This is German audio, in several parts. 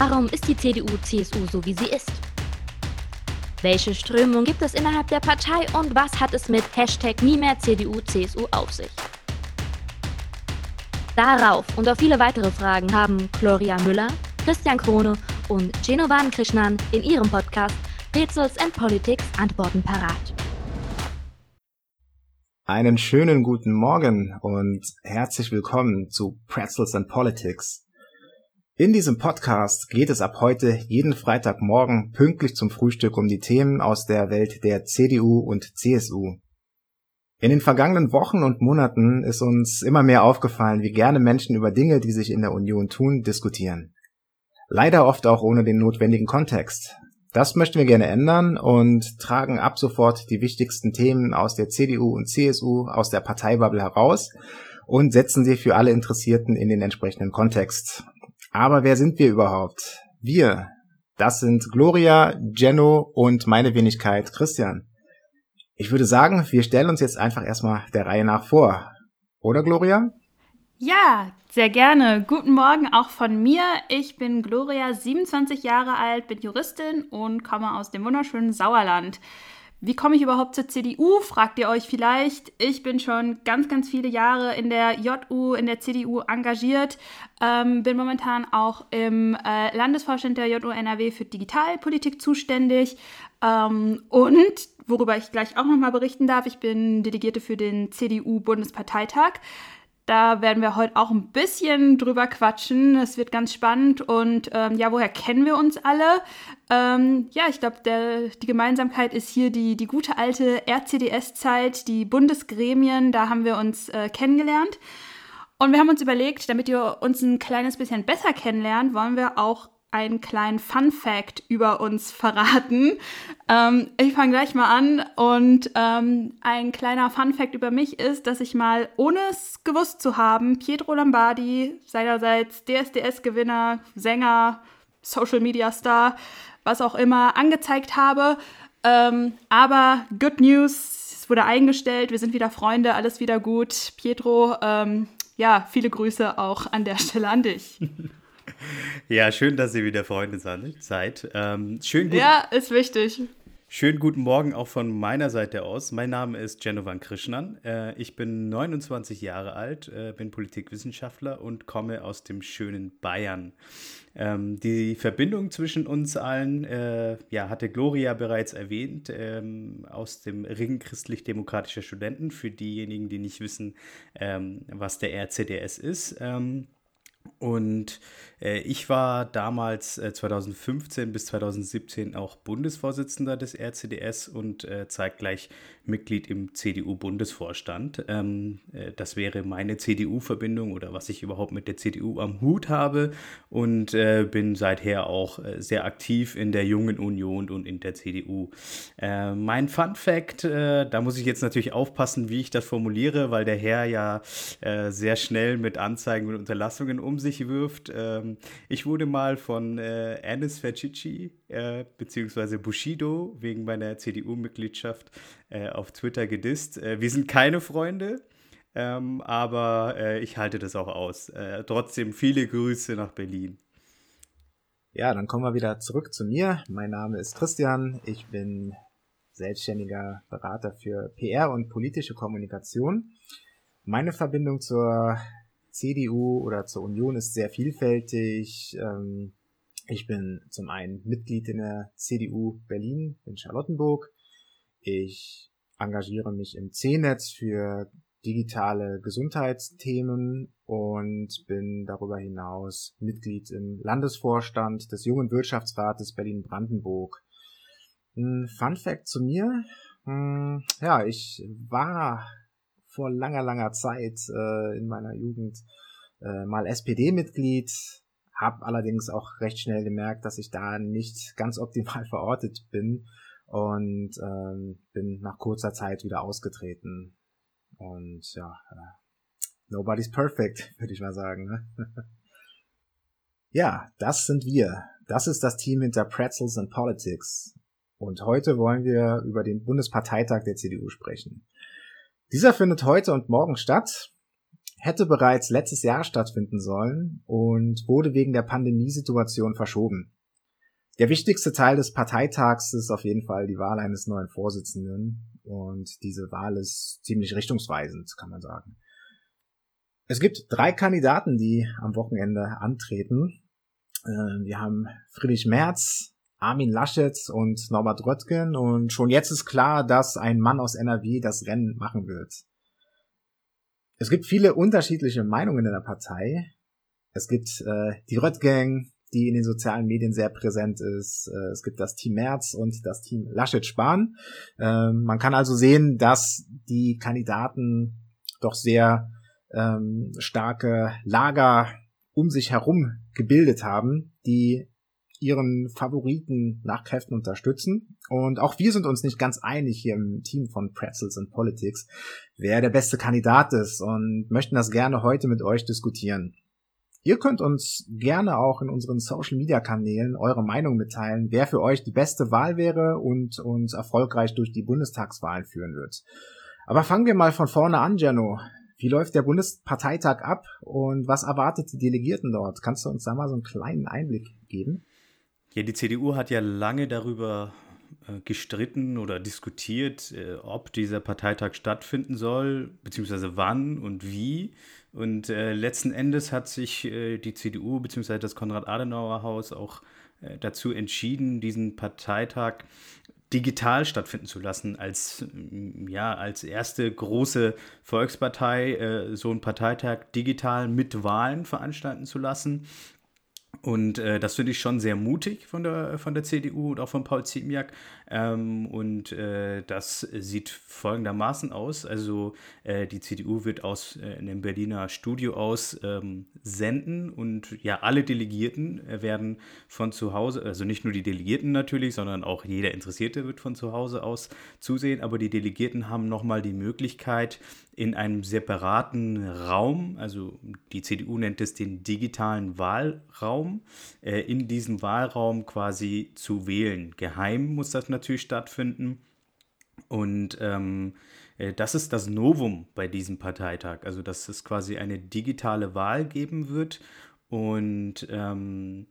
Warum ist die CDU-CSU so, wie sie ist? Welche Strömung gibt es innerhalb der Partei und was hat es mit Hashtag nie mehr CDU-CSU auf sich? Darauf und auf viele weitere Fragen haben Gloria Müller, Christian Krone und Genovan Krishnan in ihrem Podcast Rätsels and Politics Antworten parat. Einen schönen guten Morgen und herzlich willkommen zu Pretzels and Politics. In diesem Podcast geht es ab heute jeden Freitagmorgen pünktlich zum Frühstück um die Themen aus der Welt der CDU und CSU. In den vergangenen Wochen und Monaten ist uns immer mehr aufgefallen, wie gerne Menschen über Dinge, die sich in der Union tun, diskutieren. Leider oft auch ohne den notwendigen Kontext. Das möchten wir gerne ändern und tragen ab sofort die wichtigsten Themen aus der CDU und CSU aus der Parteibubble heraus und setzen sie für alle Interessierten in den entsprechenden Kontext. Aber wer sind wir überhaupt? Wir. Das sind Gloria, Jenno und meine Wenigkeit Christian. Ich würde sagen, wir stellen uns jetzt einfach erstmal der Reihe nach vor. Oder Gloria? Ja, sehr gerne. Guten Morgen auch von mir. Ich bin Gloria, 27 Jahre alt, bin Juristin und komme aus dem wunderschönen Sauerland. Wie komme ich überhaupt zur CDU, fragt ihr euch vielleicht. Ich bin schon ganz, ganz viele Jahre in der JU, in der CDU engagiert, ähm, bin momentan auch im äh, Landesvorstand der JU NRW für Digitalpolitik zuständig ähm, und worüber ich gleich auch nochmal berichten darf, ich bin Delegierte für den CDU-Bundesparteitag. Da werden wir heute auch ein bisschen drüber quatschen. Es wird ganz spannend. Und ähm, ja, woher kennen wir uns alle? Ähm, ja, ich glaube, die Gemeinsamkeit ist hier die, die gute alte RCDS-Zeit, die Bundesgremien. Da haben wir uns äh, kennengelernt. Und wir haben uns überlegt, damit ihr uns ein kleines bisschen besser kennenlernt, wollen wir auch einen kleinen Fun Fact über uns verraten. Ähm, ich fange gleich mal an und ähm, ein kleiner Fun Fact über mich ist, dass ich mal, ohne es gewusst zu haben, Pietro Lombardi, seinerseits DSDS-Gewinner, Sänger, Social Media Star, was auch immer, angezeigt habe. Ähm, aber good news, es wurde eingestellt, wir sind wieder Freunde, alles wieder gut. Pietro, ähm, ja, viele Grüße auch an der Stelle an dich. Ja, schön, dass ihr wieder Freunde seid. Ähm, schön ja, ist wichtig. Schönen guten Morgen auch von meiner Seite aus. Mein Name ist Genovan Krishnan. Äh, ich bin 29 Jahre alt, äh, bin Politikwissenschaftler und komme aus dem schönen Bayern. Ähm, die Verbindung zwischen uns allen äh, ja, hatte Gloria bereits erwähnt ähm, aus dem Ring christlich-demokratischer Studenten. Für diejenigen, die nicht wissen, ähm, was der RCDS ist. Und äh, ich war damals äh, 2015 bis 2017 auch Bundesvorsitzender des RCDS und äh, zeitgleich Mitglied im CDU-Bundesvorstand. Ähm, äh, das wäre meine CDU-Verbindung oder was ich überhaupt mit der CDU am Hut habe und äh, bin seither auch äh, sehr aktiv in der Jungen Union und in der CDU. Mein Fun Fact, da muss ich jetzt natürlich aufpassen, wie ich das formuliere, weil der Herr ja sehr schnell mit Anzeigen und Unterlassungen um sich wirft. Ähm, ich wurde mal von äh, Anis Fercici äh, beziehungsweise Bushido wegen meiner CDU-Mitgliedschaft äh, auf Twitter gedisst. Äh, wir sind keine Freunde, ähm, aber äh, ich halte das auch aus. Äh, trotzdem viele Grüße nach Berlin. Ja, dann kommen wir wieder zurück zu mir. Mein Name ist Christian. Ich bin selbstständiger Berater für PR und politische Kommunikation. Meine Verbindung zur CDU oder zur Union ist sehr vielfältig. Ähm, ich bin zum einen Mitglied in der CDU Berlin in Charlottenburg. Ich engagiere mich im C-Netz für digitale Gesundheitsthemen und bin darüber hinaus Mitglied im Landesvorstand des Jungen Wirtschaftsrates Berlin-Brandenburg. Ein Fun Fact zu mir. Hm, ja, ich war vor langer, langer Zeit äh, in meiner Jugend äh, mal SPD-Mitglied, habe allerdings auch recht schnell gemerkt, dass ich da nicht ganz optimal verortet bin und ähm, bin nach kurzer Zeit wieder ausgetreten. Und ja, äh, nobody's perfect, würde ich mal sagen. Ne? ja, das sind wir. Das ist das Team hinter Pretzels and Politics. Und heute wollen wir über den Bundesparteitag der CDU sprechen. Dieser findet heute und morgen statt. hätte bereits letztes Jahr stattfinden sollen und wurde wegen der Pandemiesituation verschoben. Der wichtigste Teil des Parteitags ist auf jeden Fall die Wahl eines neuen Vorsitzenden und diese Wahl ist ziemlich richtungsweisend, kann man sagen. Es gibt drei Kandidaten, die am Wochenende antreten. Äh, wir haben Friedrich Merz, Armin Laschet und Norbert Röttgen und schon jetzt ist klar, dass ein Mann aus NRW das Rennen machen wird. Es gibt viele unterschiedliche Meinungen in der Partei. Es gibt äh, die Röttgen, die in den sozialen Medien sehr präsent ist. Äh, es gibt das Team Merz und das Team Laschet-Spahn. Äh, man kann also sehen, dass die Kandidaten doch sehr ähm, starke Lager um sich herum gebildet haben, die ihren Favoriten nach Kräften unterstützen. Und auch wir sind uns nicht ganz einig hier im Team von Pretzels and Politics, wer der beste Kandidat ist und möchten das gerne heute mit euch diskutieren. Ihr könnt uns gerne auch in unseren Social Media Kanälen eure Meinung mitteilen, wer für euch die beste Wahl wäre und uns erfolgreich durch die Bundestagswahlen führen wird. Aber fangen wir mal von vorne an, Jano. Wie läuft der Bundesparteitag ab und was erwartet die Delegierten dort? Kannst du uns da mal so einen kleinen Einblick geben? Ja, die CDU hat ja lange darüber äh, gestritten oder diskutiert, äh, ob dieser Parteitag stattfinden soll, beziehungsweise wann und wie. Und äh, letzten Endes hat sich die CDU beziehungsweise das Konrad-Adenauer-Haus auch dazu entschieden, diesen Parteitag digital stattfinden zu lassen, als, ja, als erste große Volkspartei so einen Parteitag digital mit Wahlen veranstalten zu lassen. Und äh, das finde ich schon sehr mutig von der, von der CDU und auch von Paul Ziemiak. Ähm, und äh, das sieht folgendermaßen aus. Also äh, die CDU wird aus äh, einem Berliner Studio aus ähm, senden und ja, alle Delegierten äh, werden von zu Hause, also nicht nur die Delegierten natürlich, sondern auch jeder Interessierte wird von zu Hause aus zusehen. Aber die Delegierten haben nochmal die Möglichkeit, in einem separaten Raum, also die CDU nennt es den digitalen Wahlraum, äh, in diesem Wahlraum quasi zu wählen. Geheim muss das natürlich stattfinden. Und ähm, äh, das ist das Novum bei diesem Parteitag, also dass es quasi eine digitale Wahl geben wird. Und ähm,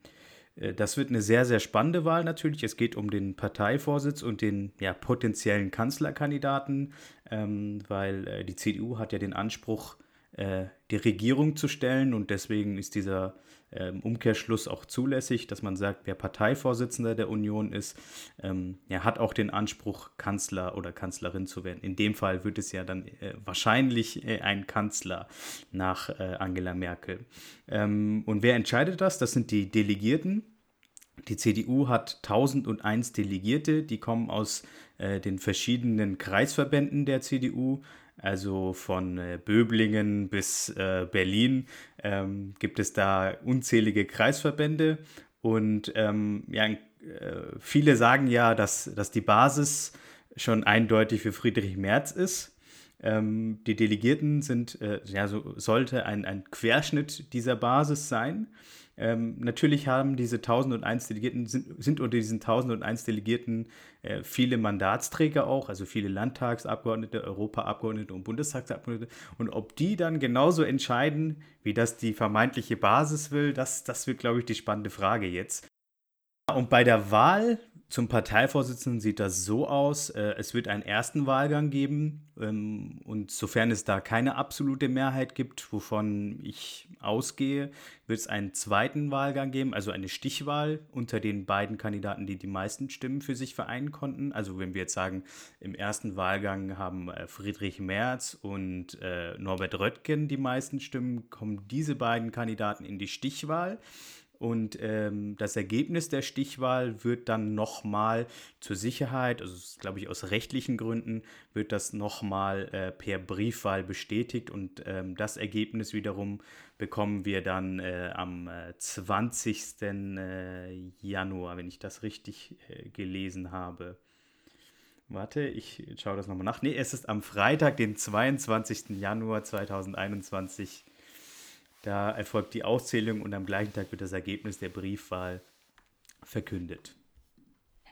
äh, das wird eine sehr, sehr spannende Wahl natürlich. Es geht um den Parteivorsitz und den ja, potenziellen Kanzlerkandidaten, ähm, weil äh, die CDU hat ja den Anspruch, äh, die Regierung zu stellen und deswegen ist dieser ähm, Umkehrschluss auch zulässig, dass man sagt, wer Parteivorsitzender der Union ist, ähm, ja, hat auch den Anspruch, Kanzler oder Kanzlerin zu werden. In dem Fall wird es ja dann äh, wahrscheinlich äh, ein Kanzler nach äh, Angela Merkel. Ähm, und wer entscheidet das? Das sind die Delegierten. Die CDU hat 1001 Delegierte, die kommen aus äh, den verschiedenen Kreisverbänden der CDU. Also von äh, Böblingen bis äh, Berlin ähm, gibt es da unzählige Kreisverbände. Und ähm, ja, äh, viele sagen ja, dass, dass die Basis schon eindeutig für Friedrich Merz ist. Ähm, die Delegierten sind, äh, ja, so sollte ein, ein Querschnitt dieser Basis sein. Ähm, natürlich haben diese 1001 Delegierten, sind, sind unter diesen 1001 Delegierten äh, viele Mandatsträger auch, also viele Landtagsabgeordnete, Europaabgeordnete und Bundestagsabgeordnete. Und ob die dann genauso entscheiden, wie das die vermeintliche Basis will, das, das wird, glaube ich, die spannende Frage jetzt. Und bei der Wahl zum Parteivorsitzenden sieht das so aus, äh, es wird einen ersten Wahlgang geben ähm, und sofern es da keine absolute Mehrheit gibt, wovon ich ausgehe, wird es einen zweiten Wahlgang geben, also eine Stichwahl unter den beiden Kandidaten, die die meisten Stimmen für sich vereinen konnten. Also wenn wir jetzt sagen, im ersten Wahlgang haben äh, Friedrich Merz und äh, Norbert Röttgen die meisten Stimmen, kommen diese beiden Kandidaten in die Stichwahl. Und ähm, das Ergebnis der Stichwahl wird dann nochmal zur Sicherheit, also glaube ich aus rechtlichen Gründen, wird das nochmal äh, per Briefwahl bestätigt. Und ähm, das Ergebnis wiederum bekommen wir dann äh, am äh, 20. Äh, Januar, wenn ich das richtig äh, gelesen habe. Warte, ich schaue das nochmal nach. Nee, es ist am Freitag, den 22. Januar 2021 da erfolgt die Auszählung und am gleichen Tag wird das Ergebnis der Briefwahl verkündet.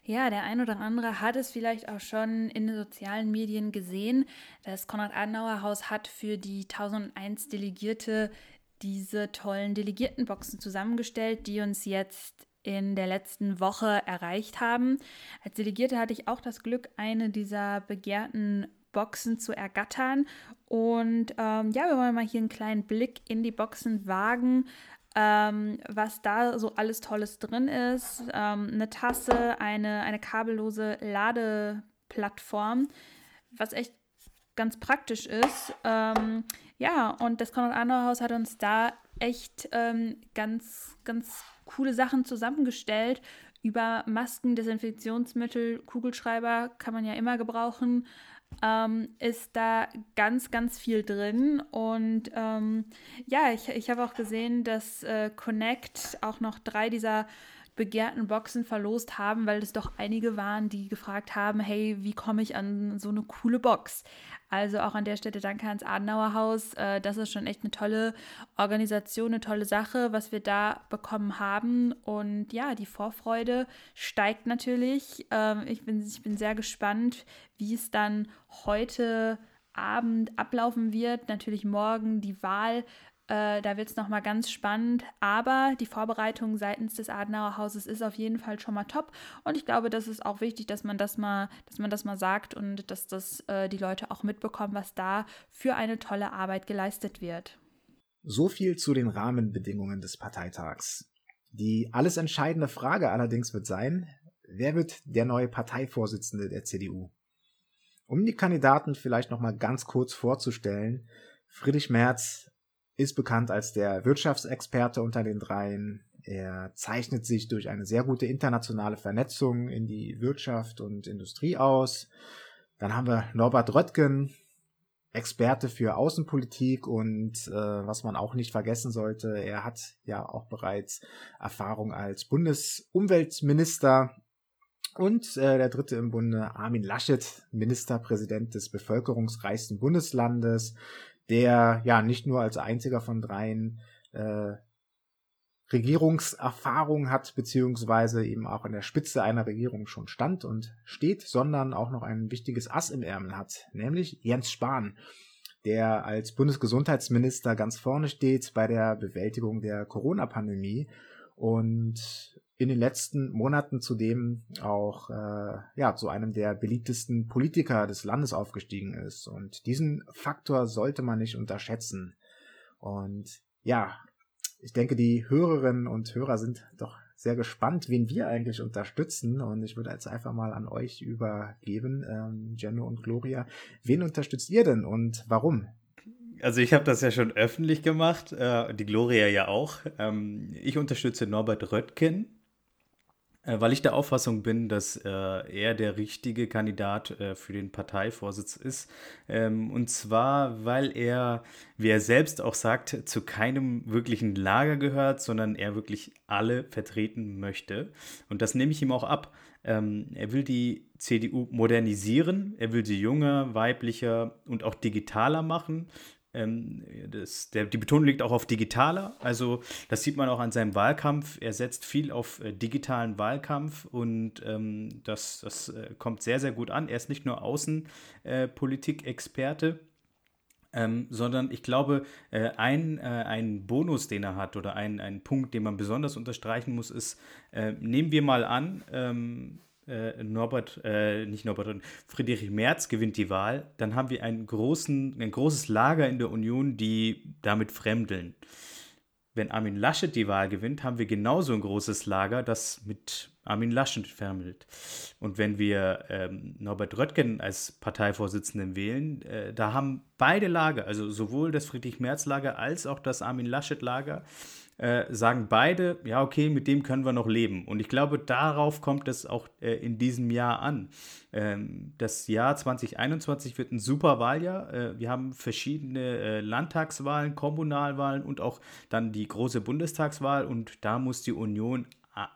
Ja, der ein oder andere hat es vielleicht auch schon in den sozialen Medien gesehen. Das Konrad-Adenauer-Haus hat für die 1001 Delegierte diese tollen Delegiertenboxen zusammengestellt, die uns jetzt in der letzten Woche erreicht haben. Als Delegierte hatte ich auch das Glück, eine dieser begehrten Boxen zu ergattern. Und ähm, ja, wir wollen mal hier einen kleinen Blick in die Boxen wagen, ähm, was da so alles Tolles drin ist. Ähm, eine Tasse, eine, eine kabellose Ladeplattform, was echt ganz praktisch ist. Ähm, ja, und das Konrad-Adenauer-Haus hat uns da echt ähm, ganz, ganz coole Sachen zusammengestellt. Über Masken, Desinfektionsmittel, Kugelschreiber kann man ja immer gebrauchen ähm, ist da ganz, ganz viel drin. Und ähm, ja, ich, ich habe auch gesehen, dass äh, Connect auch noch drei dieser begehrten Boxen verlost haben, weil es doch einige waren, die gefragt haben, hey, wie komme ich an so eine coole Box? Also auch an der Stelle danke ans Adenauer Haus. Äh, das ist schon echt eine tolle Organisation, eine tolle Sache, was wir da bekommen haben. Und ja, die Vorfreude steigt natürlich. Ähm, ich, bin, ich bin sehr gespannt, wie es dann heute Abend ablaufen wird. Natürlich morgen die Wahl äh, da wird es nochmal ganz spannend. Aber die Vorbereitung seitens des Adenauer Hauses ist auf jeden Fall schon mal top. Und ich glaube, das ist auch wichtig, dass man das mal, dass man das mal sagt und dass das äh, die Leute auch mitbekommen, was da für eine tolle Arbeit geleistet wird. So viel zu den Rahmenbedingungen des Parteitags. Die alles entscheidende Frage allerdings wird sein, wer wird der neue Parteivorsitzende der CDU? Um die Kandidaten vielleicht noch mal ganz kurz vorzustellen, Friedrich Merz ist bekannt als der Wirtschaftsexperte unter den dreien. Er zeichnet sich durch eine sehr gute internationale Vernetzung in die Wirtschaft und Industrie aus. Dann haben wir Norbert Röttgen, Experte für Außenpolitik und äh, was man auch nicht vergessen sollte, er hat ja auch bereits Erfahrung als Bundesumweltminister. Und äh, der dritte im Bunde, Armin Laschet, Ministerpräsident des bevölkerungsreichsten Bundeslandes, der ja nicht nur als einziger von dreien äh, Regierungserfahrung hat, beziehungsweise eben auch an der Spitze einer Regierung schon stand und steht, sondern auch noch ein wichtiges Ass im Ärmel hat, nämlich Jens Spahn, der als Bundesgesundheitsminister ganz vorne steht bei der Bewältigung der Corona-Pandemie. Und in den letzten Monaten zudem auch äh, ja zu einem der beliebtesten Politiker des Landes aufgestiegen ist. Und diesen Faktor sollte man nicht unterschätzen. Und ja ich denke die Hörerinnen und Hörer sind doch sehr gespannt, wen wir eigentlich unterstützen. Und ich würde jetzt einfach mal an euch übergeben, ähm, Jenno und Gloria, wen unterstützt ihr denn und warum? Also ich habe das ja schon öffentlich gemacht, äh, die Gloria ja auch. Ähm, ich unterstütze Norbert Röttgen weil ich der Auffassung bin, dass äh, er der richtige Kandidat äh, für den Parteivorsitz ist. Ähm, und zwar, weil er, wie er selbst auch sagt, zu keinem wirklichen Lager gehört, sondern er wirklich alle vertreten möchte. Und das nehme ich ihm auch ab. Ähm, er will die CDU modernisieren, er will sie junger, weiblicher und auch digitaler machen. Ähm, das, der, die Betonung liegt auch auf digitaler. Also das sieht man auch an seinem Wahlkampf. Er setzt viel auf äh, digitalen Wahlkampf und ähm, das, das äh, kommt sehr, sehr gut an. Er ist nicht nur Außenpolitik-Experte, äh, ähm, sondern ich glaube, äh, ein, äh, ein Bonus, den er hat oder ein, ein Punkt, den man besonders unterstreichen muss, ist, äh, nehmen wir mal an, ähm, äh, Norbert, äh, nicht Norbert, Friedrich Merz gewinnt die Wahl, dann haben wir einen großen, ein großes Lager in der Union, die damit fremdeln. Wenn Armin Laschet die Wahl gewinnt, haben wir genauso ein großes Lager, das mit Armin Laschet fremdelt. Und wenn wir ähm, Norbert Röttgen als Parteivorsitzenden wählen, äh, da haben beide Lager, also sowohl das Friedrich Merz Lager als auch das Armin Laschet Lager, äh, sagen beide, ja, okay, mit dem können wir noch leben. Und ich glaube, darauf kommt es auch äh, in diesem Jahr an. Ähm, das Jahr 2021 wird ein super Wahljahr. Äh, wir haben verschiedene äh, Landtagswahlen, Kommunalwahlen und auch dann die große Bundestagswahl. Und da muss die Union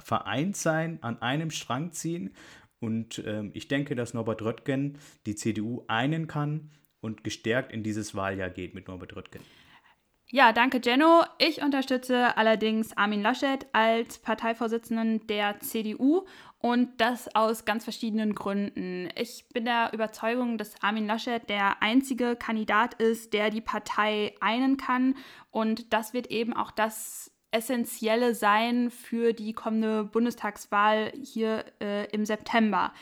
vereint sein, an einem Strang ziehen. Und ähm, ich denke, dass Norbert Röttgen die CDU einen kann und gestärkt in dieses Wahljahr geht mit Norbert Röttgen. Ja, danke, Jenno. Ich unterstütze allerdings Armin Laschet als Parteivorsitzenden der CDU und das aus ganz verschiedenen Gründen. Ich bin der Überzeugung, dass Armin Laschet der einzige Kandidat ist, der die Partei einen kann und das wird eben auch das Essentielle sein für die kommende Bundestagswahl hier äh, im September.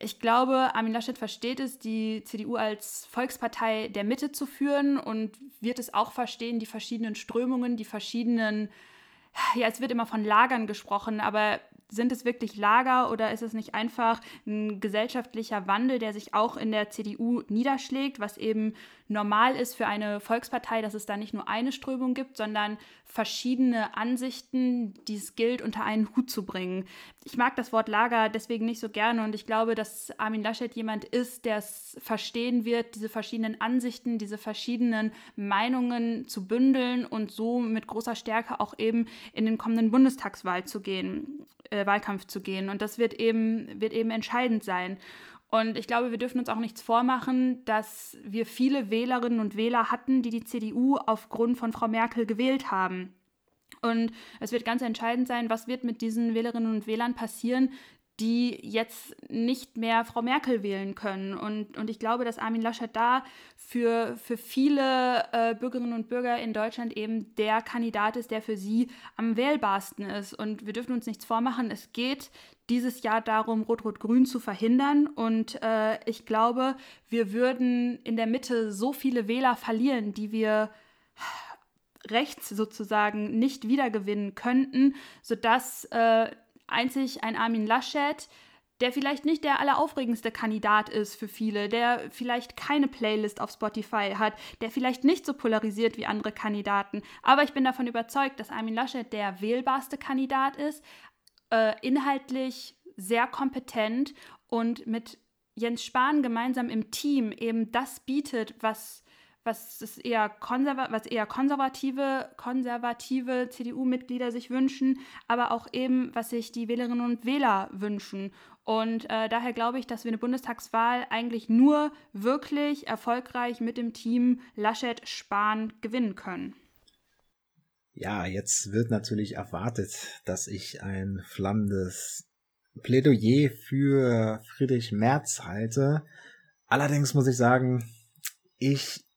Ich glaube, Armin Laschet versteht es, die CDU als Volkspartei der Mitte zu führen und wird es auch verstehen, die verschiedenen Strömungen, die verschiedenen, ja, es wird immer von Lagern gesprochen, aber sind es wirklich Lager oder ist es nicht einfach ein gesellschaftlicher Wandel, der sich auch in der CDU niederschlägt, was eben normal ist für eine Volkspartei, dass es da nicht nur eine Strömung gibt, sondern verschiedene Ansichten, die es gilt, unter einen Hut zu bringen. Ich mag das Wort Lager deswegen nicht so gerne und ich glaube, dass Armin Laschet jemand ist, der es verstehen wird, diese verschiedenen Ansichten, diese verschiedenen Meinungen zu bündeln und so mit großer Stärke auch eben in den kommenden Bundestagswahl zu gehen, äh, Wahlkampf zu gehen. Und das wird eben, wird eben entscheidend sein. Und ich glaube, wir dürfen uns auch nichts vormachen, dass wir viele Wählerinnen und Wähler hatten, die die CDU aufgrund von Frau Merkel gewählt haben. Und es wird ganz entscheidend sein, was wird mit diesen Wählerinnen und Wählern passieren, die jetzt nicht mehr Frau Merkel wählen können. Und, und ich glaube, dass Armin Laschet da für, für viele äh, Bürgerinnen und Bürger in Deutschland eben der Kandidat ist, der für sie am wählbarsten ist. Und wir dürfen uns nichts vormachen. Es geht dieses Jahr darum, Rot-Rot-Grün zu verhindern. Und äh, ich glaube, wir würden in der Mitte so viele Wähler verlieren, die wir rechts sozusagen nicht wiedergewinnen könnten, sodass äh, einzig ein Armin Laschet, der vielleicht nicht der alleraufregendste Kandidat ist für viele, der vielleicht keine Playlist auf Spotify hat, der vielleicht nicht so polarisiert wie andere Kandidaten. Aber ich bin davon überzeugt, dass Armin Laschet der wählbarste Kandidat ist, äh, inhaltlich sehr kompetent und mit Jens Spahn gemeinsam im Team eben das bietet, was was es eher, was eher konservative, konservative CDU-Mitglieder sich wünschen, aber auch eben, was sich die Wählerinnen und Wähler wünschen. Und äh, daher glaube ich, dass wir eine Bundestagswahl eigentlich nur wirklich erfolgreich mit dem Team Laschet-Spahn gewinnen können. Ja, jetzt wird natürlich erwartet, dass ich ein flammendes Plädoyer für Friedrich Merz halte. Allerdings muss ich sagen, ich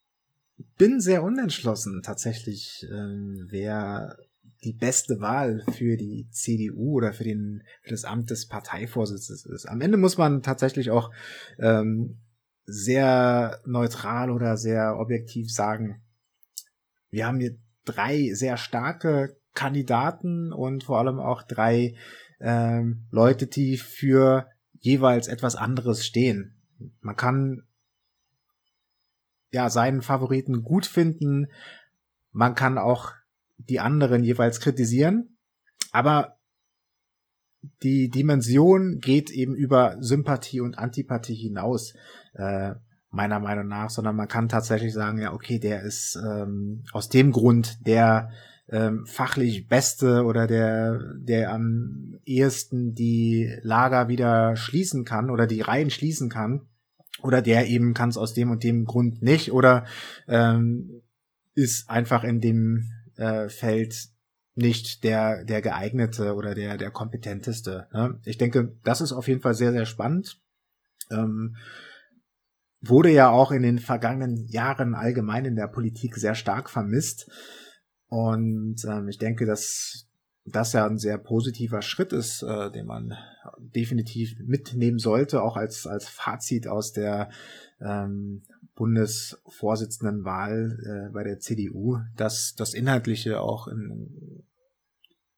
bin sehr unentschlossen tatsächlich, ähm, wer die beste Wahl für die CDU oder für, den, für das Amt des Parteivorsitzes ist. Am Ende muss man tatsächlich auch ähm, sehr neutral oder sehr objektiv sagen, wir haben hier drei sehr starke Kandidaten und vor allem auch drei ähm, Leute, die für jeweils etwas anderes stehen. Man kann ja, seinen Favoriten gut finden. Man kann auch die anderen jeweils kritisieren. Aber die Dimension geht eben über Sympathie und Antipathie hinaus, äh, meiner Meinung nach, sondern man kann tatsächlich sagen, ja, okay, der ist ähm, aus dem Grund der ähm, fachlich beste oder der, der am ehesten die Lager wieder schließen kann oder die Reihen schließen kann oder der eben kann es aus dem und dem Grund nicht oder ähm, ist einfach in dem äh, Feld nicht der der geeignete oder der der kompetenteste. Ne? Ich denke, das ist auf jeden Fall sehr sehr spannend. Ähm, wurde ja auch in den vergangenen Jahren allgemein in der Politik sehr stark vermisst. Und ähm, ich denke, dass das ja ein sehr positiver Schritt ist, äh, den man definitiv mitnehmen sollte, auch als, als Fazit aus der ähm, Bundesvorsitzendenwahl äh, bei der CDU, dass das Inhaltliche auch in,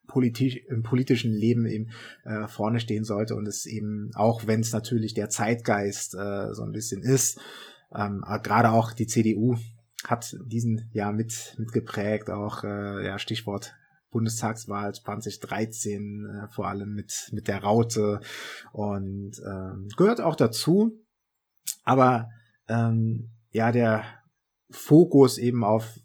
politisch, im politischen Leben eben äh, vorne stehen sollte und es eben, auch wenn es natürlich der Zeitgeist äh, so ein bisschen ist, ähm, gerade auch die CDU hat diesen Jahr mit mitgeprägt, auch äh, ja Stichwort Bundestagswahl 2013, äh, vor allem mit, mit der Raute und ähm, gehört auch dazu. Aber ähm, ja, der Fokus eben auf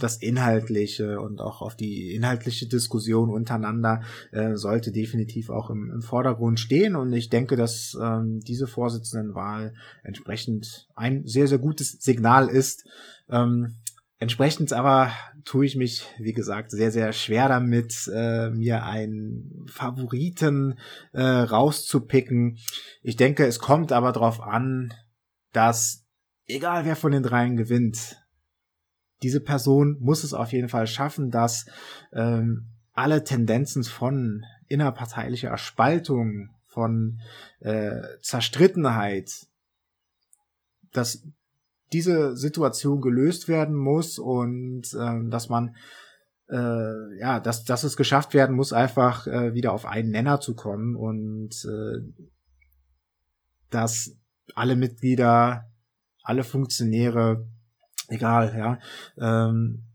das Inhaltliche und auch auf die inhaltliche Diskussion untereinander äh, sollte definitiv auch im, im, Vordergrund stehen. Und ich denke, dass ähm, diese Vorsitzendenwahl entsprechend ein sehr, sehr gutes Signal ist. Ähm, Entsprechend aber tue ich mich, wie gesagt, sehr, sehr schwer damit, äh, mir einen Favoriten äh, rauszupicken. Ich denke, es kommt aber darauf an, dass egal wer von den dreien gewinnt, diese Person muss es auf jeden Fall schaffen, dass ähm, alle Tendenzen von innerparteilicher Spaltung, von äh, Zerstrittenheit, dass diese Situation gelöst werden muss und äh, dass man äh, ja, dass, dass es geschafft werden muss, einfach äh, wieder auf einen Nenner zu kommen und äh, dass alle Mitglieder, alle Funktionäre, egal, ja, ähm,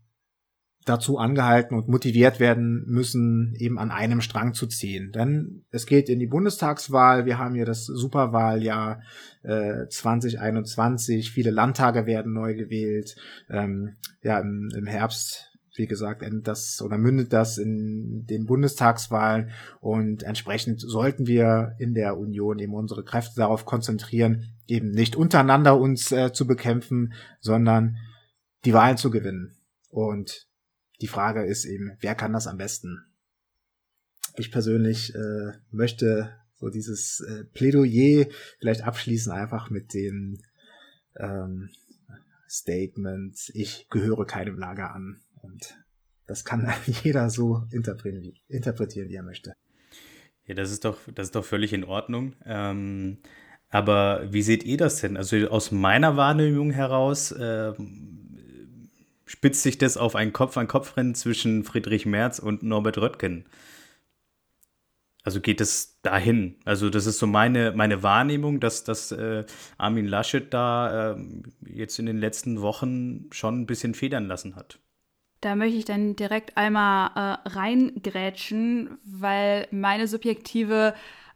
dazu angehalten und motiviert werden müssen, eben an einem Strang zu ziehen. Denn es geht in die Bundestagswahl, wir haben hier das Superwahljahr äh, 2021, viele Landtage werden neu gewählt. Ähm, ja, im, im Herbst wie gesagt, endet das oder mündet das in den Bundestagswahlen und entsprechend sollten wir in der Union eben unsere Kräfte darauf konzentrieren, eben nicht untereinander uns äh, zu bekämpfen, sondern die Wahlen zu gewinnen. Und die Frage ist eben, wer kann das am besten? Ich persönlich äh, möchte so dieses äh, Plädoyer vielleicht abschließen einfach mit dem ähm, Statement, ich gehöre keinem Lager an. Und das kann jeder so interpretieren, wie er möchte. Ja, das ist doch, das ist doch völlig in Ordnung. Ähm, aber wie seht ihr das denn? Also aus meiner Wahrnehmung heraus äh, spitzt sich das auf ein Kopf-an-Kopf-Rennen zwischen Friedrich Merz und Norbert Röttgen. Also geht es dahin. Also das ist so meine, meine Wahrnehmung, dass, dass äh, Armin Laschet da äh, jetzt in den letzten Wochen schon ein bisschen federn lassen hat. Da möchte ich dann direkt einmal äh, reingrätschen, weil meine subjektive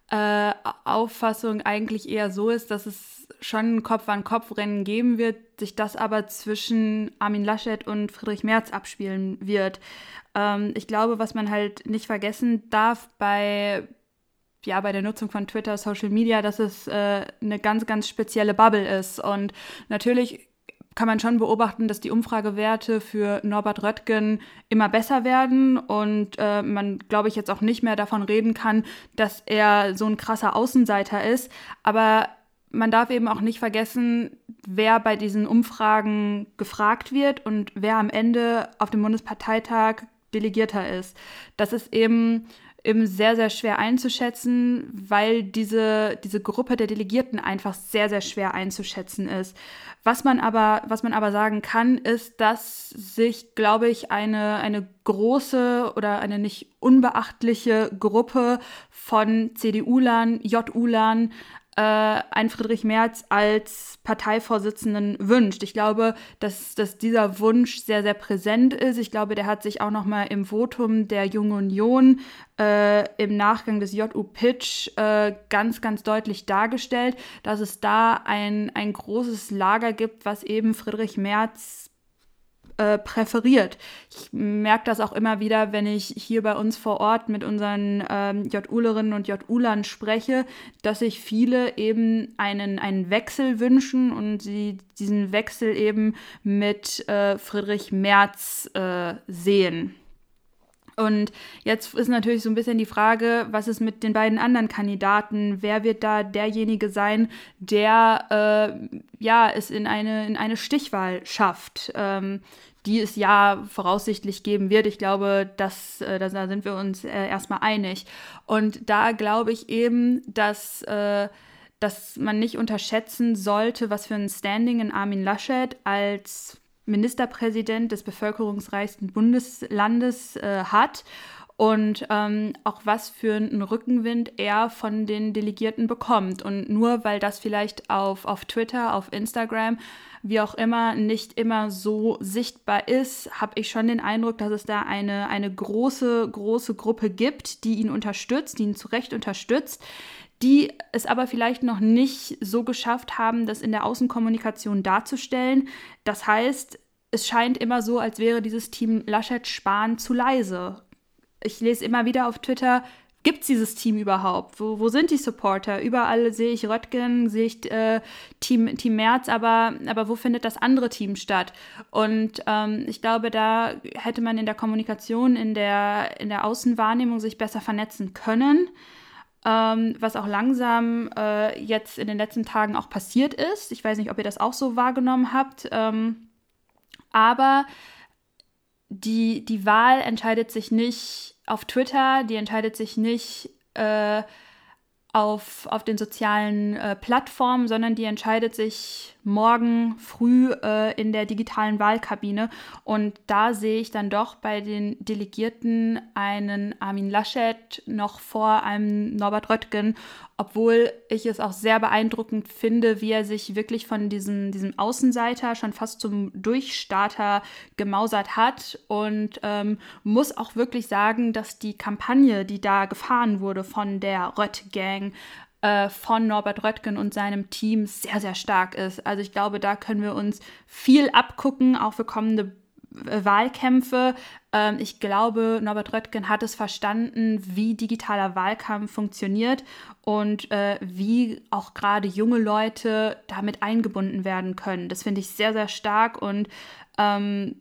äh, Auffassung eigentlich eher so ist, dass es schon ein Kopf-an-Kopf-Rennen geben wird, sich das aber zwischen Armin Laschet und Friedrich Merz abspielen wird. Ähm, ich glaube, was man halt nicht vergessen darf bei, ja, bei der Nutzung von Twitter, Social Media, dass es äh, eine ganz, ganz spezielle Bubble ist. Und natürlich kann man schon beobachten, dass die Umfragewerte für Norbert Röttgen immer besser werden und äh, man, glaube ich, jetzt auch nicht mehr davon reden kann, dass er so ein krasser Außenseiter ist. Aber man darf eben auch nicht vergessen, wer bei diesen Umfragen gefragt wird und wer am Ende auf dem Bundesparteitag Delegierter ist. Das ist eben eben sehr, sehr schwer einzuschätzen, weil diese, diese Gruppe der Delegierten einfach sehr, sehr schwer einzuschätzen ist. Was man aber, was man aber sagen kann, ist, dass sich, glaube ich, eine, eine große oder eine nicht unbeachtliche Gruppe von CDU-Lern, JU-Lern äh, ein Friedrich Merz als Parteivorsitzenden wünscht. Ich glaube, dass, dass dieser Wunsch sehr, sehr präsent ist. Ich glaube, der hat sich auch noch mal im Votum der Jungen Union äh, im Nachgang des JU-Pitch äh, ganz, ganz deutlich dargestellt, dass es da ein, ein großes Lager gibt, was eben Friedrich Merz äh, präferiert. Ich merke das auch immer wieder, wenn ich hier bei uns vor Ort mit unseren ähm, JUlerinnen und JUlern spreche, dass sich viele eben einen, einen Wechsel wünschen und sie diesen Wechsel eben mit äh, Friedrich Merz äh, sehen. Und jetzt ist natürlich so ein bisschen die Frage, was ist mit den beiden anderen Kandidaten? Wer wird da derjenige sein, der äh, ja es in eine, in eine Stichwahl schafft? Ähm, die es ja voraussichtlich geben wird. Ich glaube, das, äh, da sind wir uns äh, erstmal einig. Und da glaube ich eben, dass, äh, dass man nicht unterschätzen sollte, was für ein Standing in Armin Laschet als Ministerpräsident des bevölkerungsreichsten Bundeslandes äh, hat und ähm, auch was für einen Rückenwind er von den Delegierten bekommt. Und nur weil das vielleicht auf, auf Twitter, auf Instagram, wie auch immer, nicht immer so sichtbar ist, habe ich schon den Eindruck, dass es da eine, eine große, große Gruppe gibt, die ihn unterstützt, die ihn zu Recht unterstützt, die es aber vielleicht noch nicht so geschafft haben, das in der Außenkommunikation darzustellen. Das heißt, es scheint immer so, als wäre dieses Team Laschet-Spahn zu leise ich lese immer wieder auf Twitter, gibt es dieses Team überhaupt? Wo, wo sind die Supporter? Überall sehe ich Röttgen, sehe ich äh, Team, Team Merz, aber, aber wo findet das andere Team statt? Und ähm, ich glaube, da hätte man in der Kommunikation, in der, in der Außenwahrnehmung sich besser vernetzen können. Ähm, was auch langsam äh, jetzt in den letzten Tagen auch passiert ist. Ich weiß nicht, ob ihr das auch so wahrgenommen habt. Ähm, aber die, die Wahl entscheidet sich nicht auf Twitter, die entscheidet sich nicht äh, auf, auf den sozialen äh, Plattformen, sondern die entscheidet sich morgen früh äh, in der digitalen Wahlkabine. Und da sehe ich dann doch bei den Delegierten einen Armin Laschet noch vor einem Norbert Röttgen, obwohl ich es auch sehr beeindruckend finde, wie er sich wirklich von diesem, diesem Außenseiter schon fast zum Durchstarter gemausert hat. Und ähm, muss auch wirklich sagen, dass die Kampagne, die da gefahren wurde von der Rött-Gang, äh, von Norbert Röttgen und seinem Team sehr, sehr stark ist. Also ich glaube, da können wir uns viel abgucken, auch für kommende äh, Wahlkämpfe. Ähm, ich glaube, Norbert Röttgen hat es verstanden, wie digitaler Wahlkampf funktioniert und äh, wie auch gerade junge Leute damit eingebunden werden können. Das finde ich sehr, sehr stark und ähm,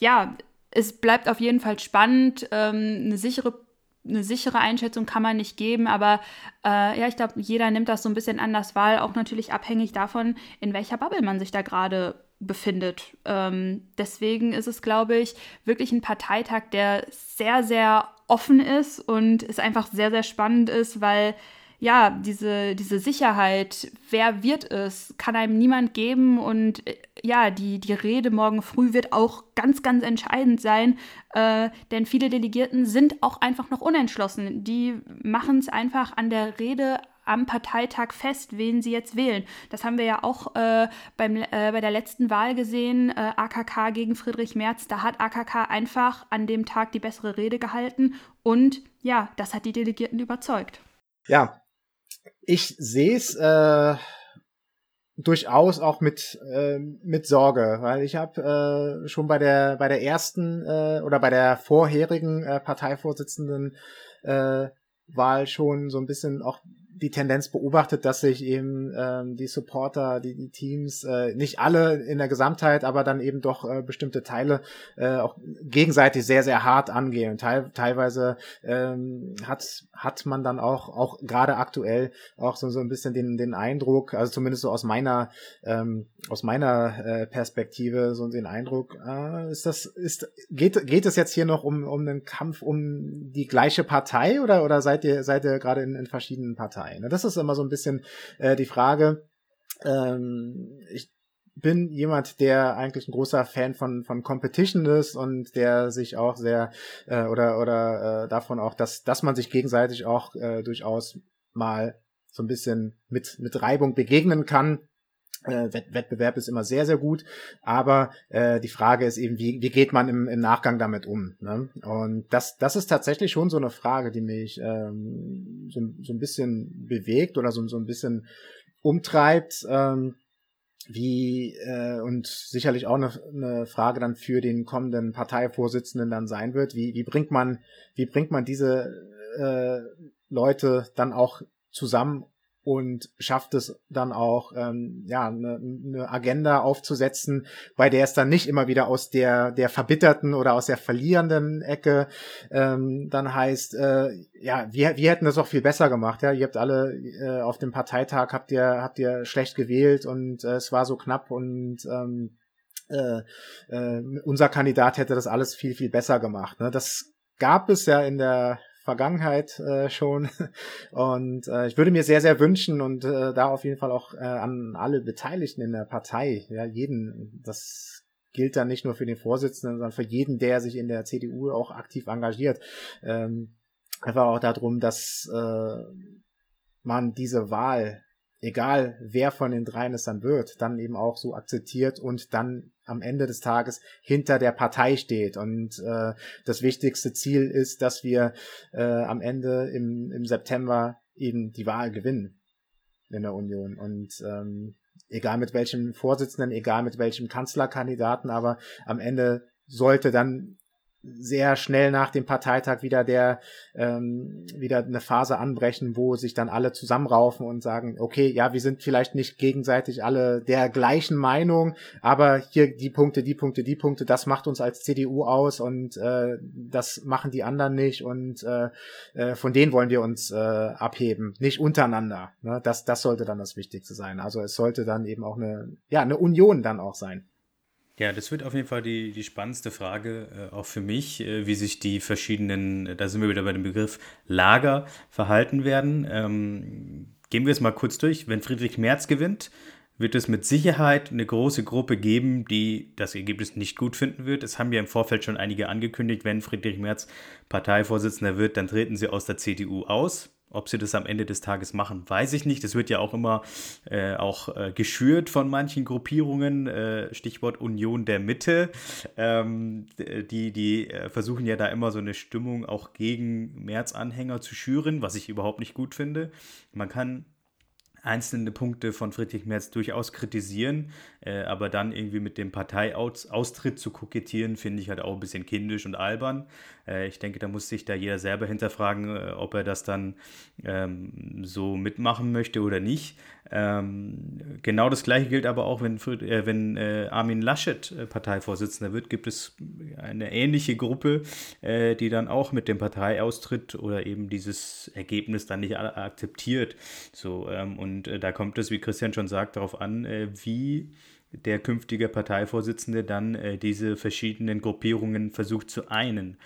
ja, es bleibt auf jeden Fall spannend, ähm, eine sichere eine sichere Einschätzung kann man nicht geben, aber äh, ja, ich glaube, jeder nimmt das so ein bisschen anders wahr, auch natürlich abhängig davon, in welcher Bubble man sich da gerade befindet. Ähm, deswegen ist es, glaube ich, wirklich ein Parteitag, der sehr, sehr offen ist und es einfach sehr, sehr spannend ist, weil ja, diese, diese Sicherheit, wer wird es, kann einem niemand geben. Und äh, ja, die, die Rede morgen früh wird auch ganz, ganz entscheidend sein, äh, denn viele Delegierten sind auch einfach noch unentschlossen. Die machen es einfach an der Rede am Parteitag fest, wen sie jetzt wählen. Das haben wir ja auch äh, beim, äh, bei der letzten Wahl gesehen, äh, AKK gegen Friedrich Merz. Da hat AKK einfach an dem Tag die bessere Rede gehalten und ja, das hat die Delegierten überzeugt. Ja, ich sehe es äh, durchaus auch mit äh, mit Sorge, weil ich habe äh, schon bei der bei der ersten äh, oder bei der vorherigen äh, Parteivorsitzenden äh, Wahl schon so ein bisschen auch die Tendenz beobachtet, dass sich eben ähm, die Supporter, die, die Teams, äh, nicht alle in der Gesamtheit, aber dann eben doch äh, bestimmte Teile äh, auch gegenseitig sehr, sehr hart angehen. Und teil, teilweise ähm, hat, hat man dann auch, auch gerade aktuell auch so, so ein bisschen den, den Eindruck, also zumindest so aus meiner, ähm, aus meiner äh, Perspektive, so den Eindruck, äh, ist das, ist, geht, geht es jetzt hier noch um, um einen Kampf um die gleiche Partei oder, oder seid ihr, seid ihr gerade in, in verschiedenen Parteien? Sein? Das ist immer so ein bisschen äh, die Frage. Ähm, ich bin jemand, der eigentlich ein großer Fan von von Competition ist und der sich auch sehr äh, oder oder äh, davon auch, dass dass man sich gegenseitig auch äh, durchaus mal so ein bisschen mit mit Reibung begegnen kann Wettbewerb ist immer sehr, sehr gut, aber äh, die Frage ist eben, wie, wie geht man im, im Nachgang damit um? Ne? Und das, das ist tatsächlich schon so eine Frage, die mich ähm, so, so ein bisschen bewegt oder so, so ein bisschen umtreibt. Ähm, wie äh, und sicherlich auch eine, eine Frage dann für den kommenden Parteivorsitzenden dann sein wird, wie, wie bringt man, wie bringt man diese äh, Leute dann auch zusammen und schafft es dann auch, ähm, ja, eine, eine Agenda aufzusetzen, bei der es dann nicht immer wieder aus der der verbitterten oder aus der verlierenden Ecke ähm, dann heißt, äh, ja, wir, wir hätten das auch viel besser gemacht, ja, ihr habt alle äh, auf dem Parteitag habt ihr habt ihr schlecht gewählt und äh, es war so knapp und ähm, äh, äh, unser Kandidat hätte das alles viel viel besser gemacht. Ne? Das gab es ja in der Vergangenheit äh, schon. Und äh, ich würde mir sehr, sehr wünschen und äh, da auf jeden Fall auch äh, an alle Beteiligten in der Partei, ja, jeden, das gilt dann nicht nur für den Vorsitzenden, sondern für jeden, der sich in der CDU auch aktiv engagiert. Ähm, einfach auch darum, dass äh, man diese Wahl egal wer von den dreien es dann wird, dann eben auch so akzeptiert und dann am Ende des Tages hinter der Partei steht. Und äh, das wichtigste Ziel ist, dass wir äh, am Ende im, im September eben die Wahl gewinnen in der Union. Und ähm, egal mit welchem Vorsitzenden, egal mit welchem Kanzlerkandidaten, aber am Ende sollte dann sehr schnell nach dem Parteitag wieder der ähm, wieder eine Phase anbrechen, wo sich dann alle zusammenraufen und sagen, okay, ja, wir sind vielleicht nicht gegenseitig alle der gleichen Meinung, aber hier die Punkte, die Punkte, die Punkte, das macht uns als CDU aus und äh, das machen die anderen nicht und äh, äh, von denen wollen wir uns äh, abheben, nicht untereinander. Ne? Das, das sollte dann das Wichtigste sein. Also es sollte dann eben auch eine, ja, eine Union dann auch sein. Ja, das wird auf jeden Fall die, die spannendste Frage, äh, auch für mich, äh, wie sich die verschiedenen, äh, da sind wir wieder bei dem Begriff Lager, verhalten werden. Ähm, gehen wir es mal kurz durch. Wenn Friedrich Merz gewinnt, wird es mit Sicherheit eine große Gruppe geben, die das Ergebnis nicht gut finden wird. Es haben ja im Vorfeld schon einige angekündigt, wenn Friedrich Merz Parteivorsitzender wird, dann treten sie aus der CDU aus. Ob sie das am Ende des Tages machen, weiß ich nicht. Das wird ja auch immer äh, auch äh, geschürt von manchen Gruppierungen. Äh, Stichwort Union der Mitte. Ähm, die die äh, versuchen ja da immer so eine Stimmung auch gegen März-Anhänger zu schüren, was ich überhaupt nicht gut finde. Man kann einzelne Punkte von Friedrich Merz durchaus kritisieren, äh, aber dann irgendwie mit dem Parteiaustritt zu kokettieren, finde ich halt auch ein bisschen kindisch und albern. Äh, ich denke, da muss sich da jeder selber hinterfragen, äh, ob er das dann ähm, so mitmachen möchte oder nicht. Ähm, genau das gleiche gilt aber auch, wenn, äh, wenn äh, Armin Laschet äh, Parteivorsitzender wird, gibt es eine ähnliche Gruppe, die dann auch mit dem Parteiaustritt oder eben dieses Ergebnis dann nicht akzeptiert. So, ähm, und äh, da kommt es, wie Christian schon sagt, darauf an, äh, wie der künftige Parteivorsitzende dann diese verschiedenen Gruppierungen versucht zu einen.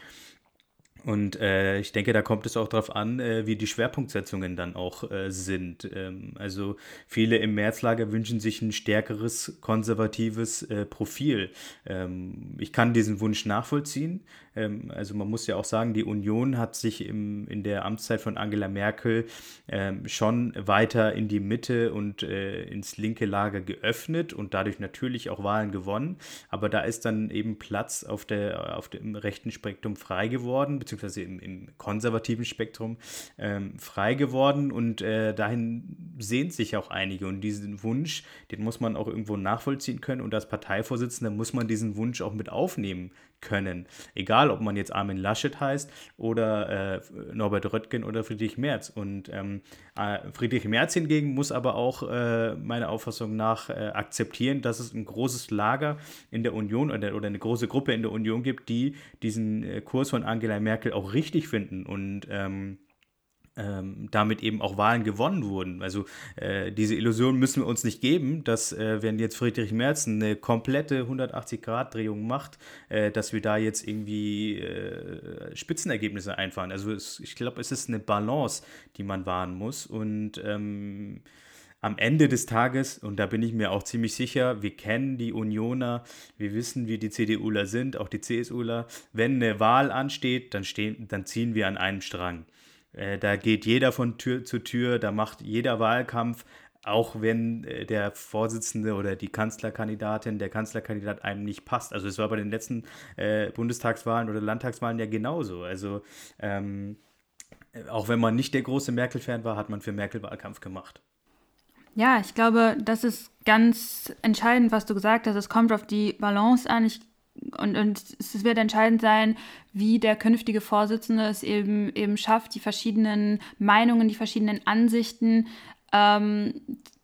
Und äh, ich denke, da kommt es auch darauf an, äh, wie die Schwerpunktsetzungen dann auch äh, sind. Ähm, also viele im Märzlager wünschen sich ein stärkeres konservatives äh, Profil. Ähm, ich kann diesen Wunsch nachvollziehen. Ähm, also man muss ja auch sagen, die Union hat sich im, in der Amtszeit von Angela Merkel ähm, schon weiter in die Mitte und äh, ins linke Lager geöffnet und dadurch natürlich auch Wahlen gewonnen. Aber da ist dann eben Platz auf der, auf dem rechten Spektrum frei geworden, beziehungsweise im, im konservativen Spektrum ähm, frei geworden und äh, dahin sehnt sich auch einige. Und diesen Wunsch, den muss man auch irgendwo nachvollziehen können und als Parteivorsitzender muss man diesen Wunsch auch mit aufnehmen können. Egal, ob man jetzt Armin Laschet heißt oder äh, Norbert Röttgen oder Friedrich Merz. Und ähm, äh, Friedrich Merz hingegen muss aber auch äh, meiner Auffassung nach äh, akzeptieren, dass es ein großes Lager in der Union oder, oder eine große Gruppe in der Union gibt, die diesen äh, Kurs von Angela Merkel auch richtig finden und ähm, ähm, damit eben auch Wahlen gewonnen wurden. Also äh, diese Illusion müssen wir uns nicht geben, dass äh, wenn jetzt Friedrich Merz eine komplette 180-Grad-Drehung macht, äh, dass wir da jetzt irgendwie äh, Spitzenergebnisse einfahren. Also es, ich glaube, es ist eine Balance, die man wahren muss und ähm, am Ende des Tages, und da bin ich mir auch ziemlich sicher, wir kennen die Unioner, wir wissen, wie die CDUler sind, auch die CSUler. Wenn eine Wahl ansteht, dann, stehen, dann ziehen wir an einem Strang. Äh, da geht jeder von Tür zu Tür, da macht jeder Wahlkampf, auch wenn äh, der Vorsitzende oder die Kanzlerkandidatin, der Kanzlerkandidat einem nicht passt. Also es war bei den letzten äh, Bundestagswahlen oder Landtagswahlen ja genauso. Also ähm, auch wenn man nicht der große Merkel-Fan war, hat man für Merkel Wahlkampf gemacht. Ja, ich glaube, das ist ganz entscheidend, was du gesagt hast. Es kommt auf die Balance an. Ich und, und es wird entscheidend sein, wie der künftige Vorsitzende es eben, eben schafft, die verschiedenen Meinungen, die verschiedenen Ansichten ähm,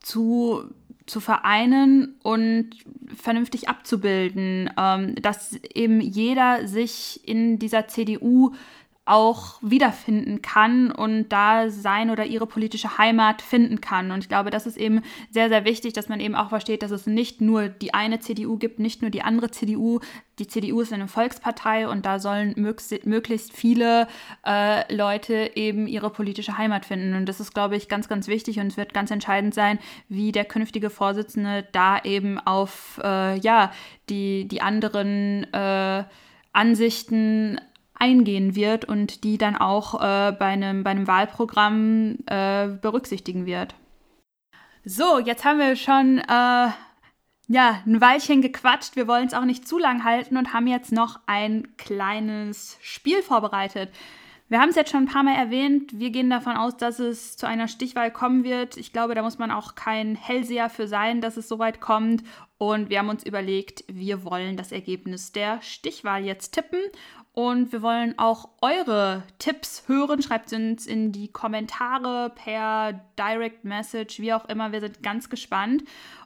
zu, zu vereinen und vernünftig abzubilden, ähm, dass eben jeder sich in dieser CDU auch wiederfinden kann und da sein oder ihre politische Heimat finden kann. Und ich glaube, das ist eben sehr, sehr wichtig, dass man eben auch versteht, dass es nicht nur die eine CDU gibt, nicht nur die andere CDU. Die CDU ist eine Volkspartei und da sollen möglichst viele äh, Leute eben ihre politische Heimat finden. Und das ist, glaube ich, ganz, ganz wichtig und es wird ganz entscheidend sein, wie der künftige Vorsitzende da eben auf äh, ja, die, die anderen äh, Ansichten eingehen wird und die dann auch äh, bei, einem, bei einem Wahlprogramm äh, berücksichtigen wird. So, jetzt haben wir schon äh, ja, ein Weilchen gequatscht. Wir wollen es auch nicht zu lang halten und haben jetzt noch ein kleines Spiel vorbereitet. Wir haben es jetzt schon ein paar Mal erwähnt. Wir gehen davon aus, dass es zu einer Stichwahl kommen wird. Ich glaube, da muss man auch kein Hellseher für sein, dass es soweit kommt. Und wir haben uns überlegt, wir wollen das Ergebnis der Stichwahl jetzt tippen Und wir wollen auch eure Tipps hören. Schreibt sie uns in die Kommentare per Direct Message, wie auch immer. Wir sind ganz gespannt.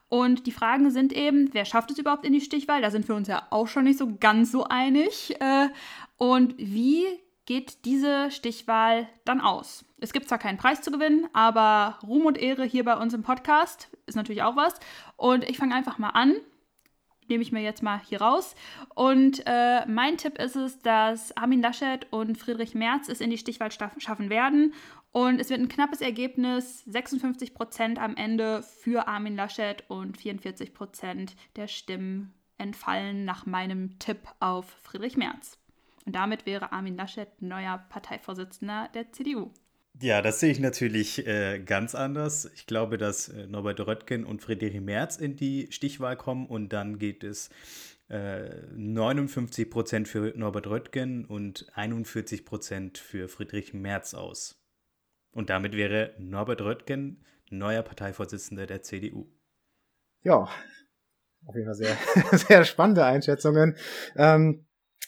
Und die Fragen sind eben, wer schafft es überhaupt in die Stichwahl? Da sind wir uns ja auch schon nicht so ganz so einig. Äh, und wie geht diese Stichwahl dann aus? Es gibt zwar keinen Preis zu gewinnen, aber Ruhm und Ehre hier bei uns im Podcast ist natürlich auch was. Und ich fange einfach mal an. Nehme ich mir jetzt mal hier raus. Und äh, mein Tipp ist es, dass Armin Laschet und Friedrich Merz es in die Stichwahl schaffen werden. Und es wird ein knappes Ergebnis, 56 Prozent am Ende für Armin Laschet und 44 Prozent der Stimmen entfallen nach meinem Tipp auf Friedrich Merz. Und damit wäre Armin Laschet neuer Parteivorsitzender der CDU. Ja, das sehe ich natürlich äh, ganz anders. Ich glaube, dass äh, Norbert Röttgen und Friedrich Merz in die Stichwahl kommen und dann geht es äh, 59 Prozent für Norbert Röttgen und 41 Prozent für Friedrich Merz aus. Und damit wäre Norbert Röttgen neuer Parteivorsitzender der CDU. Ja, auf jeden Fall sehr, sehr spannende Einschätzungen. Ähm,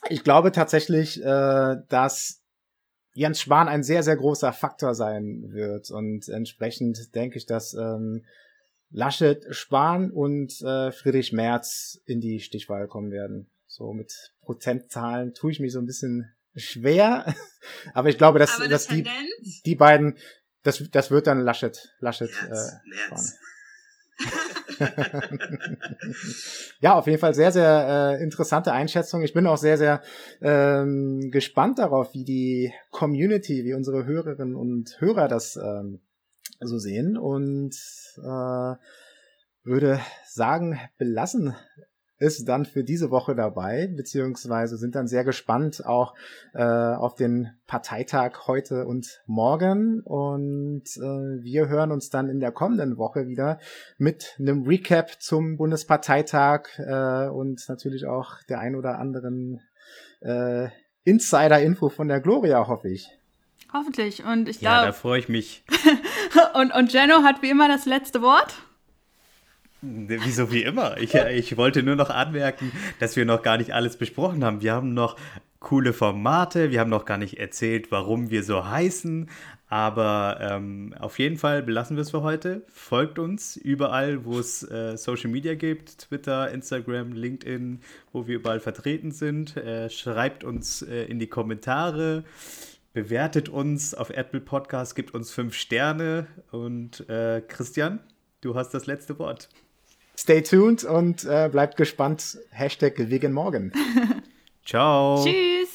ich glaube tatsächlich, äh, dass Jens Spahn ein sehr, sehr großer Faktor sein wird. Und entsprechend denke ich, dass ähm, Laschet, Spahn und äh, Friedrich Merz in die Stichwahl kommen werden. So mit Prozentzahlen tue ich mich so ein bisschen schwer. Aber ich glaube, dass, dass die, die beiden, das, das wird dann Laschet, Laschet Merz, äh, Merz. ja, auf jeden Fall sehr, sehr äh, interessante Einschätzung. Ich bin auch sehr, sehr ähm, gespannt darauf, wie die Community, wie unsere Hörerinnen und Hörer das ähm, so sehen und äh, würde sagen, belassen ist dann für diese Woche dabei, beziehungsweise sind dann sehr gespannt auch äh, auf den Parteitag heute und morgen. Und äh, wir hören uns dann in der kommenden Woche wieder mit einem Recap zum Bundesparteitag äh, und natürlich auch der ein oder anderen äh, Insider-Info von der Gloria, hoffe ich. Hoffentlich. Und ich glaube. Ja, da freue ich mich. und, und Jenno hat wie immer das letzte Wort. Wieso wie immer? Ich, ich wollte nur noch anmerken, dass wir noch gar nicht alles besprochen haben. Wir haben noch coole Formate, wir haben noch gar nicht erzählt, warum wir so heißen. Aber ähm, auf jeden Fall belassen wir es für heute. Folgt uns überall, wo es äh, Social Media gibt: Twitter, Instagram, LinkedIn, wo wir überall vertreten sind. Äh, schreibt uns äh, in die Kommentare, bewertet uns auf Apple Podcast, gibt uns fünf Sterne. Und äh, Christian, du hast das letzte Wort. Stay tuned und äh, bleibt gespannt. Hashtag Vegan Morgen. Ciao. Tschüss.